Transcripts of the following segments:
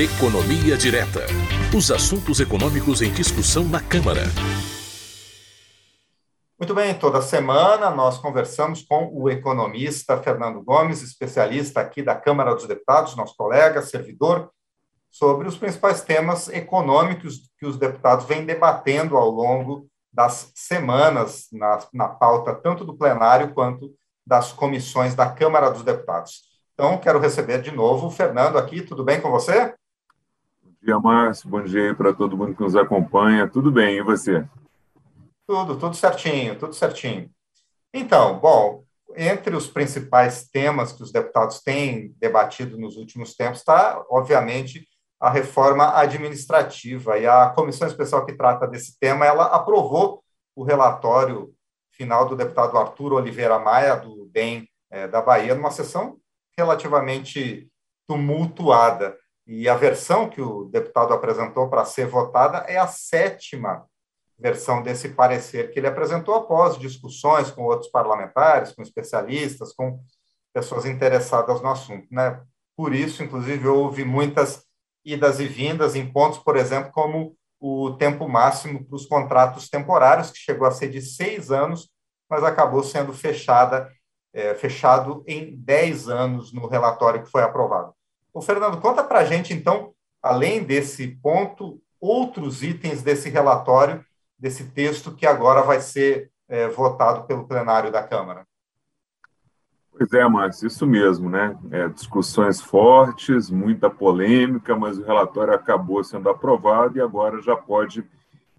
Economia Direta. Os assuntos econômicos em discussão na Câmara. Muito bem, toda semana nós conversamos com o economista Fernando Gomes, especialista aqui da Câmara dos Deputados, nosso colega, servidor, sobre os principais temas econômicos que os deputados vêm debatendo ao longo das semanas na, na pauta, tanto do plenário quanto das comissões da Câmara dos Deputados. Então, quero receber de novo o Fernando aqui. Tudo bem com você? Dia, Márcio. Bom dia para todo mundo que nos acompanha. Tudo bem, e você? Tudo, tudo certinho, tudo certinho. Então, bom, entre os principais temas que os deputados têm debatido nos últimos tempos está, obviamente, a reforma administrativa. E a comissão especial que trata desse tema, ela aprovou o relatório final do deputado Arthur Oliveira Maia, do DEM é, da Bahia, numa sessão relativamente tumultuada. E a versão que o deputado apresentou para ser votada é a sétima versão desse parecer que ele apresentou após discussões com outros parlamentares, com especialistas, com pessoas interessadas no assunto. Né? Por isso, inclusive, houve muitas idas e vindas em pontos, por exemplo, como o tempo máximo para os contratos temporários, que chegou a ser de seis anos, mas acabou sendo fechada, é, fechado em dez anos no relatório que foi aprovado. O Fernando, conta para a gente, então, além desse ponto, outros itens desse relatório desse texto que agora vai ser é, votado pelo plenário da Câmara. Pois é, Márcio, isso mesmo, né? É, discussões fortes, muita polêmica, mas o relatório acabou sendo aprovado e agora já pode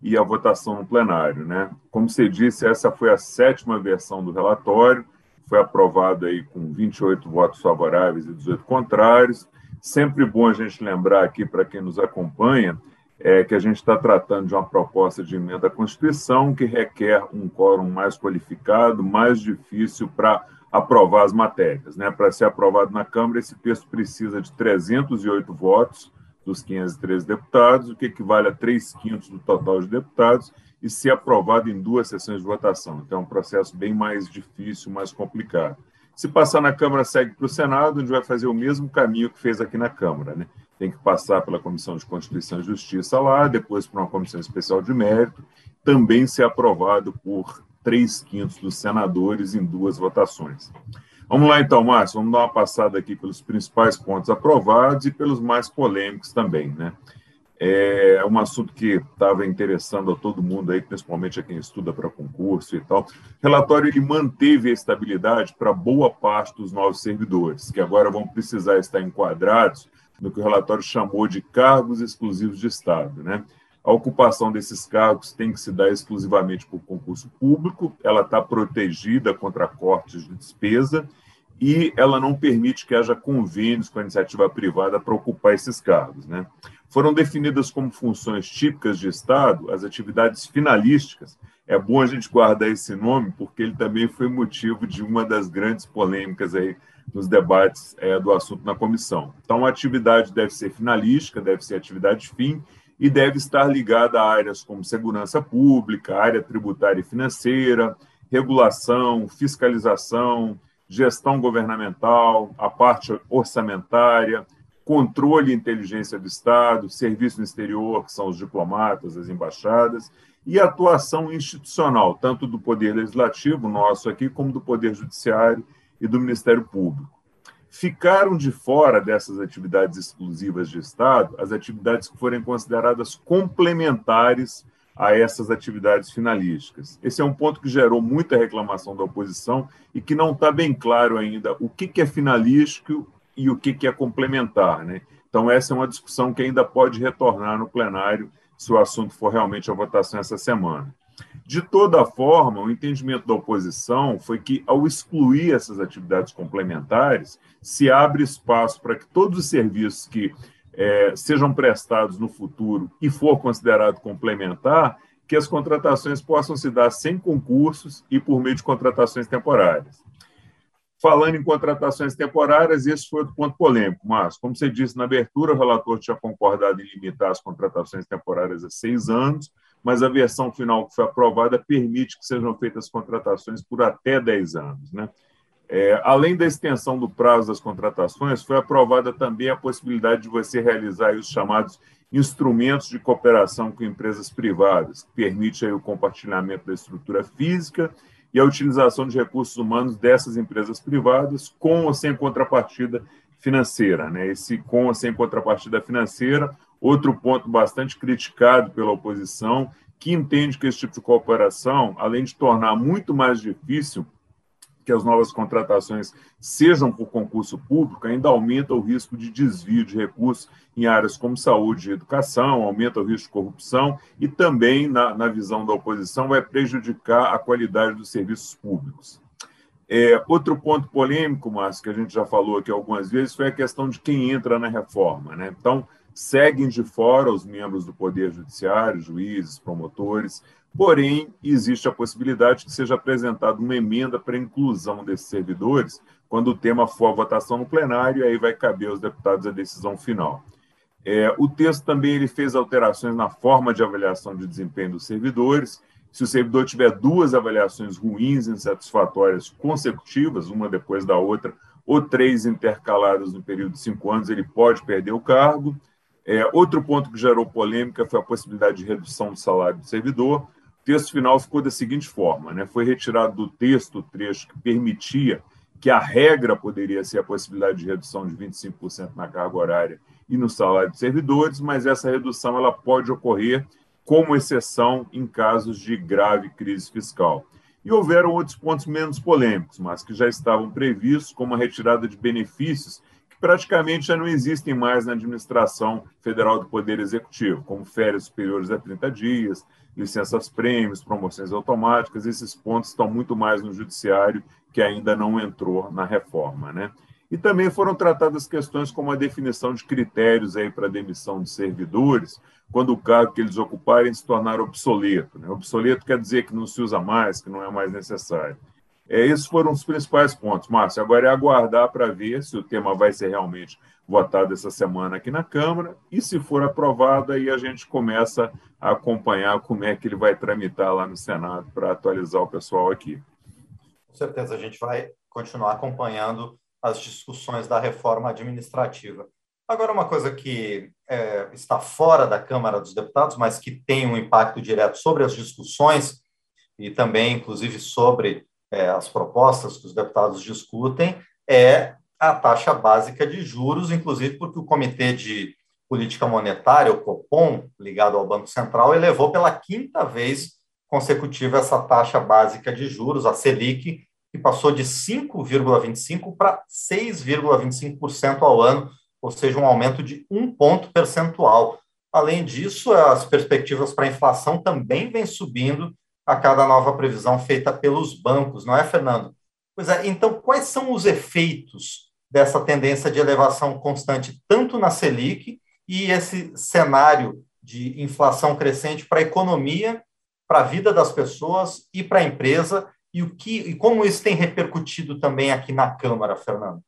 ir à votação no plenário, né? Como você disse, essa foi a sétima versão do relatório, foi aprovado aí com 28 votos favoráveis e 18 contrários. Sempre bom a gente lembrar aqui para quem nos acompanha é que a gente está tratando de uma proposta de emenda à Constituição que requer um quórum mais qualificado, mais difícil para aprovar as matérias. Né? Para ser aprovado na Câmara, esse texto precisa de 308 votos dos 513 deputados, o que equivale a 3 quintos do total de deputados, e ser aprovado em duas sessões de votação. Então, é um processo bem mais difícil, mais complicado. Se passar na Câmara, segue para o Senado, onde vai fazer o mesmo caminho que fez aqui na Câmara. Né? Tem que passar pela Comissão de Constituição e Justiça lá, depois para uma Comissão Especial de Mérito, também ser aprovado por três quintos dos senadores em duas votações. Vamos lá então, Márcio, vamos dar uma passada aqui pelos principais pontos aprovados e pelos mais polêmicos também, né? É um assunto que estava interessando a todo mundo aí, principalmente a quem estuda para concurso e tal. O relatório ele manteve a estabilidade para boa parte dos novos servidores, que agora vão precisar estar enquadrados no que o relatório chamou de cargos exclusivos de Estado, né? A ocupação desses cargos tem que se dar exclusivamente por concurso público, ela está protegida contra cortes de despesa e ela não permite que haja convênios com a iniciativa privada para ocupar esses cargos. Né? Foram definidas como funções típicas de Estado as atividades finalísticas. É bom a gente guardar esse nome, porque ele também foi motivo de uma das grandes polêmicas aí nos debates é, do assunto na comissão. Então, a atividade deve ser finalística, deve ser atividade fim, e deve estar ligada a áreas como segurança pública, área tributária e financeira, regulação, fiscalização, gestão governamental, a parte orçamentária, controle e inteligência do Estado, serviço no exterior, que são os diplomatas, as embaixadas, e atuação institucional, tanto do Poder Legislativo, nosso aqui, como do Poder Judiciário e do Ministério Público. Ficaram de fora dessas atividades exclusivas de Estado as atividades que forem consideradas complementares a essas atividades finalísticas. Esse é um ponto que gerou muita reclamação da oposição e que não está bem claro ainda o que, que é finalístico e o que, que é complementar. Né? Então, essa é uma discussão que ainda pode retornar no plenário se o assunto for realmente a votação essa semana. De toda forma, o entendimento da oposição foi que, ao excluir essas atividades complementares, se abre espaço para que todos os serviços que é, sejam prestados no futuro e for considerado complementar, que as contratações possam se dar sem concursos e por meio de contratações temporárias. Falando em contratações temporárias, esse foi outro ponto polêmico, mas, como você disse na abertura, o relator tinha concordado em limitar as contratações temporárias a seis anos, mas a versão final que foi aprovada permite que sejam feitas contratações por até 10 anos. Né? É, além da extensão do prazo das contratações, foi aprovada também a possibilidade de você realizar os chamados instrumentos de cooperação com empresas privadas, que permite aí, o compartilhamento da estrutura física e a utilização de recursos humanos dessas empresas privadas, com ou sem contrapartida financeira. Né? Esse com ou sem contrapartida financeira, outro ponto bastante criticado pela oposição, que entende que esse tipo de cooperação, além de tornar muito mais difícil que as novas contratações sejam por concurso público, ainda aumenta o risco de desvio de recursos em áreas como saúde e educação, aumenta o risco de corrupção e também, na, na visão da oposição, vai prejudicar a qualidade dos serviços públicos. É, outro ponto polêmico, Márcio, que a gente já falou aqui algumas vezes, foi a questão de quem entra na reforma. Né? Então, seguem de fora os membros do Poder Judiciário, juízes, promotores, Porém, existe a possibilidade que seja apresentada uma emenda para inclusão desses servidores quando o tema for a votação no plenário, e aí vai caber aos deputados a decisão final. É, o texto também ele fez alterações na forma de avaliação de desempenho dos servidores. Se o servidor tiver duas avaliações ruins insatisfatórias consecutivas, uma depois da outra, ou três intercaladas no período de cinco anos, ele pode perder o cargo. É, outro ponto que gerou polêmica foi a possibilidade de redução do salário do servidor texto final ficou da seguinte forma: né? foi retirado do texto o trecho que permitia que a regra poderia ser a possibilidade de redução de 25% na carga horária e no salário de servidores, mas essa redução ela pode ocorrer como exceção em casos de grave crise fiscal. E houveram outros pontos menos polêmicos, mas que já estavam previstos, como a retirada de benefícios praticamente já não existem mais na administração federal do Poder Executivo, como férias superiores a 30 dias, licenças prêmios, promoções automáticas, esses pontos estão muito mais no judiciário que ainda não entrou na reforma, né? E também foram tratadas questões como a definição de critérios para demissão de servidores, quando o cargo que eles ocuparem se tornar obsoleto. Né? Obsoleto quer dizer que não se usa mais, que não é mais necessário. É, esses foram os principais pontos, Márcio. Agora é aguardar para ver se o tema vai ser realmente votado essa semana aqui na Câmara, e se for aprovado, aí a gente começa a acompanhar como é que ele vai tramitar lá no Senado para atualizar o pessoal aqui. Com certeza, a gente vai continuar acompanhando as discussões da reforma administrativa. Agora, uma coisa que é, está fora da Câmara dos Deputados, mas que tem um impacto direto sobre as discussões e também, inclusive, sobre é, as propostas que os deputados discutem, é a taxa básica de juros, inclusive porque o Comitê de Política Monetária, o COPOM, ligado ao Banco Central, elevou pela quinta vez consecutiva essa taxa básica de juros, a Selic, que passou de 5,25% para 6,25% ao ano, ou seja, um aumento de um ponto percentual. Além disso, as perspectivas para a inflação também vêm subindo a cada nova previsão feita pelos bancos, não é, Fernando? Pois é, então, quais são os efeitos dessa tendência de elevação constante, tanto na Selic e esse cenário de inflação crescente para a economia, para a vida das pessoas e para a empresa, e o que e como isso tem repercutido também aqui na Câmara, Fernando?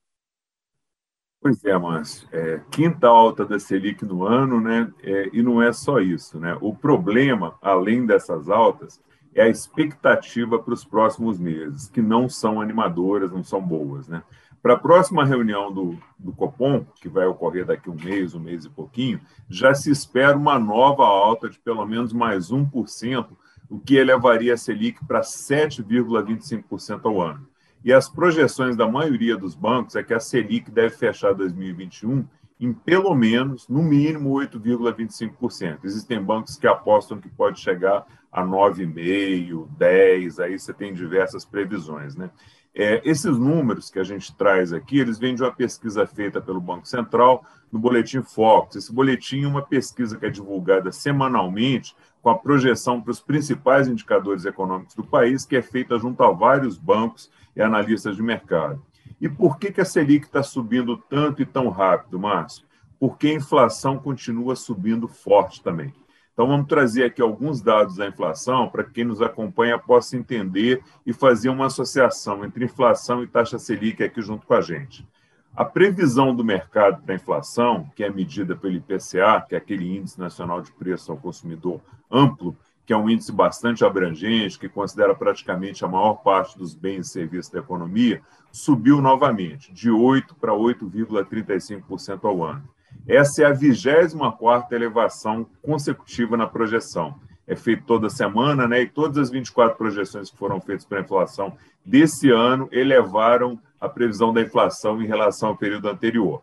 Pois é, Márcio. É, quinta alta da Selic no ano, né? É, e não é só isso, né? O problema, além dessas altas, é a expectativa para os próximos meses, que não são animadoras, não são boas, né? Para a próxima reunião do, do Copom, que vai ocorrer daqui um mês, um mês e pouquinho, já se espera uma nova alta de pelo menos mais 1%, o que elevaria a Selic para 7,25% ao ano. E as projeções da maioria dos bancos é que a Selic deve fechar 2021 em pelo menos, no mínimo, 8,25%. Existem bancos que apostam que pode chegar a 9,5%, 10%, aí você tem diversas previsões. Né? É, esses números que a gente traz aqui, eles vêm de uma pesquisa feita pelo Banco Central no Boletim Focus. Esse boletim é uma pesquisa que é divulgada semanalmente com a projeção para os principais indicadores econômicos do país, que é feita junto a vários bancos e analistas de mercado. E por que, que a Selic está subindo tanto e tão rápido, Márcio? Porque a inflação continua subindo forte também. Então, vamos trazer aqui alguns dados da inflação para que quem nos acompanha possa entender e fazer uma associação entre inflação e taxa Selic aqui junto com a gente. A previsão do mercado para a inflação, que é medida pelo IPCA, que é aquele Índice Nacional de Preço ao Consumidor amplo, que é um índice bastante abrangente, que considera praticamente a maior parte dos bens e serviços da economia, subiu novamente, de 8% para 8,35% ao ano. Essa é a 24 elevação consecutiva na projeção. É feito toda semana, né? E todas as 24 projeções que foram feitas para a inflação desse ano elevaram a previsão da inflação em relação ao período anterior.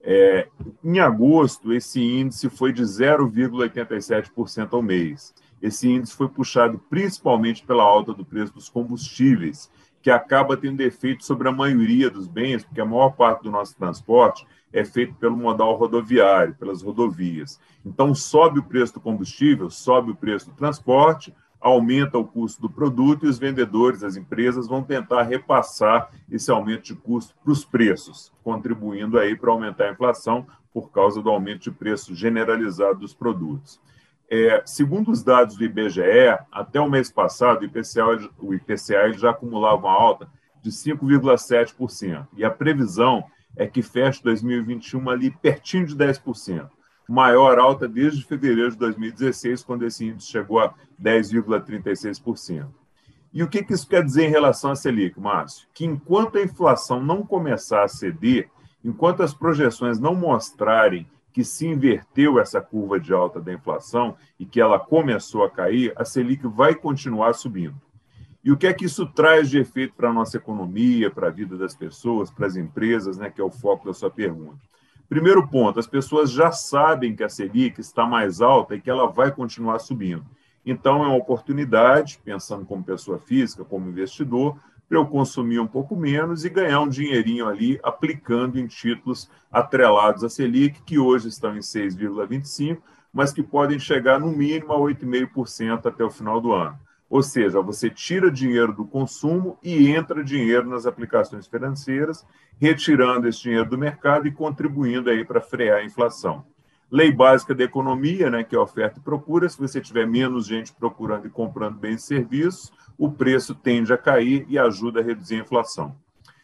É, em agosto, esse índice foi de 0,87% ao mês. Esse índice foi puxado principalmente pela alta do preço dos combustíveis, que acaba tendo efeito sobre a maioria dos bens, porque a maior parte do nosso transporte é feito pelo modal rodoviário, pelas rodovias. Então, sobe o preço do combustível, sobe o preço do transporte, aumenta o custo do produto e os vendedores, as empresas, vão tentar repassar esse aumento de custo para os preços, contribuindo aí para aumentar a inflação por causa do aumento de preço generalizado dos produtos. É, segundo os dados do IBGE, até o mês passado, o IPCA, o IPCA já acumulava uma alta de 5,7%. E a previsão é que feche 2021 ali pertinho de 10%. Maior alta desde fevereiro de 2016, quando esse índice chegou a 10,36%. E o que, que isso quer dizer em relação à Selic, Márcio? Que enquanto a inflação não começar a ceder, enquanto as projeções não mostrarem que se inverteu essa curva de alta da inflação e que ela começou a cair, a Selic vai continuar subindo. E o que é que isso traz de efeito para a nossa economia, para a vida das pessoas, para as empresas, né, que é o foco da sua pergunta? Primeiro ponto, as pessoas já sabem que a Selic está mais alta e que ela vai continuar subindo. Então, é uma oportunidade, pensando como pessoa física, como investidor, para eu consumir um pouco menos e ganhar um dinheirinho ali aplicando em títulos atrelados à Selic, que hoje estão em 6,25%, mas que podem chegar no mínimo a 8,5% até o final do ano. Ou seja, você tira dinheiro do consumo e entra dinheiro nas aplicações financeiras, retirando esse dinheiro do mercado e contribuindo aí para frear a inflação. Lei básica da economia, né, que é oferta e procura, se você tiver menos gente procurando e comprando bens e serviços, o preço tende a cair e ajuda a reduzir a inflação.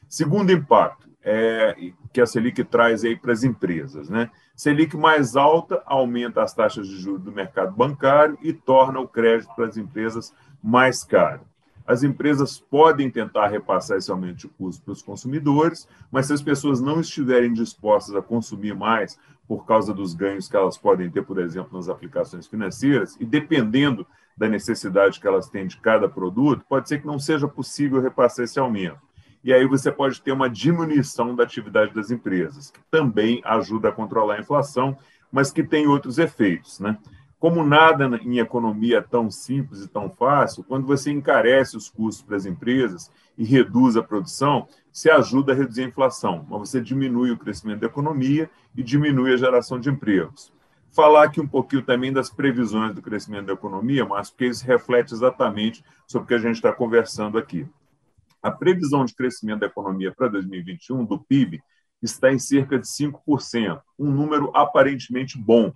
Segundo impacto, é, que a Selic traz aí para as empresas. Né? Selic mais alta aumenta as taxas de juros do mercado bancário e torna o crédito para as empresas mais caro. As empresas podem tentar repassar esse aumento de custo para os consumidores, mas se as pessoas não estiverem dispostas a consumir mais por causa dos ganhos que elas podem ter, por exemplo, nas aplicações financeiras, e dependendo da necessidade que elas têm de cada produto, pode ser que não seja possível repassar esse aumento. E aí você pode ter uma diminuição da atividade das empresas, que também ajuda a controlar a inflação, mas que tem outros efeitos. Né? Como nada em economia é tão simples e tão fácil, quando você encarece os custos para as empresas e reduz a produção, se ajuda a reduzir a inflação, mas você diminui o crescimento da economia e diminui a geração de empregos falar aqui um pouquinho também das previsões do crescimento da economia, mas porque isso reflete exatamente sobre o que a gente está conversando aqui. A previsão de crescimento da economia para 2021, do PIB, está em cerca de 5%, um número aparentemente bom,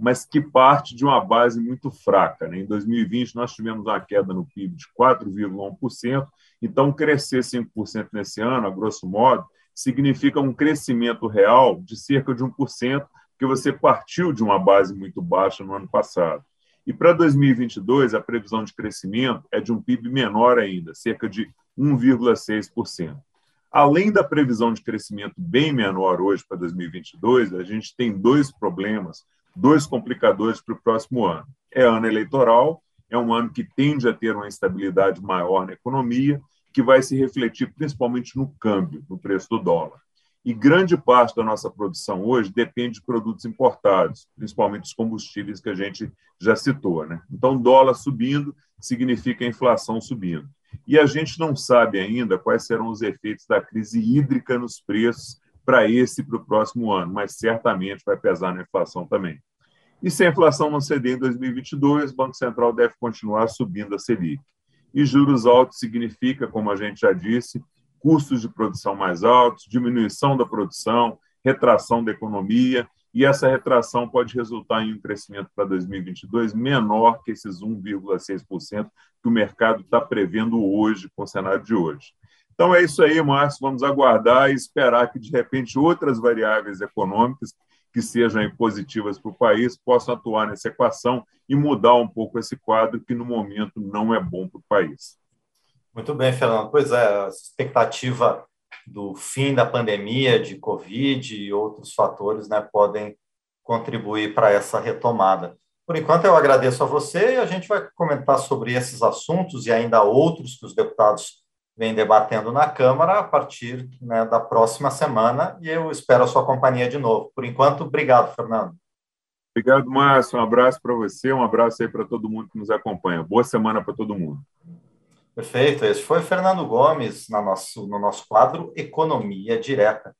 mas que parte de uma base muito fraca. Né? Em 2020, nós tivemos uma queda no PIB de 4,1%, então crescer 5% nesse ano, a grosso modo, significa um crescimento real de cerca de 1%, porque você partiu de uma base muito baixa no ano passado. E para 2022, a previsão de crescimento é de um PIB menor ainda, cerca de 1,6%. Além da previsão de crescimento bem menor hoje para 2022, a gente tem dois problemas, dois complicadores para o próximo ano. É ano eleitoral, é um ano que tende a ter uma instabilidade maior na economia, que vai se refletir principalmente no câmbio, no preço do dólar. E grande parte da nossa produção hoje depende de produtos importados, principalmente os combustíveis que a gente já citou. Né? Então, dólar subindo significa inflação subindo. E a gente não sabe ainda quais serão os efeitos da crise hídrica nos preços para esse e para o próximo ano, mas certamente vai pesar na inflação também. E se a inflação não ceder em 2022, o Banco Central deve continuar subindo a Selic. E juros altos significa, como a gente já disse, custos de produção mais altos, diminuição da produção, retração da economia, e essa retração pode resultar em um crescimento para 2022 menor que esses 1,6% que o mercado está prevendo hoje, com o cenário de hoje. Então é isso aí, Márcio. Vamos aguardar e esperar que, de repente, outras variáveis econômicas que sejam positivas para o país possam atuar nessa equação e mudar um pouco esse quadro que no momento não é bom para o país. Muito bem, Fernando. Pois é, a expectativa do fim da pandemia de Covid e outros fatores né, podem contribuir para essa retomada. Por enquanto, eu agradeço a você e a gente vai comentar sobre esses assuntos e ainda outros que os deputados vêm debatendo na Câmara a partir né, da próxima semana e eu espero a sua companhia de novo. Por enquanto, obrigado, Fernando. Obrigado, Márcio. Um abraço para você, um abraço aí para todo mundo que nos acompanha. Boa semana para todo mundo. Perfeito. Esse foi Fernando Gomes no nosso, no nosso quadro Economia Direta.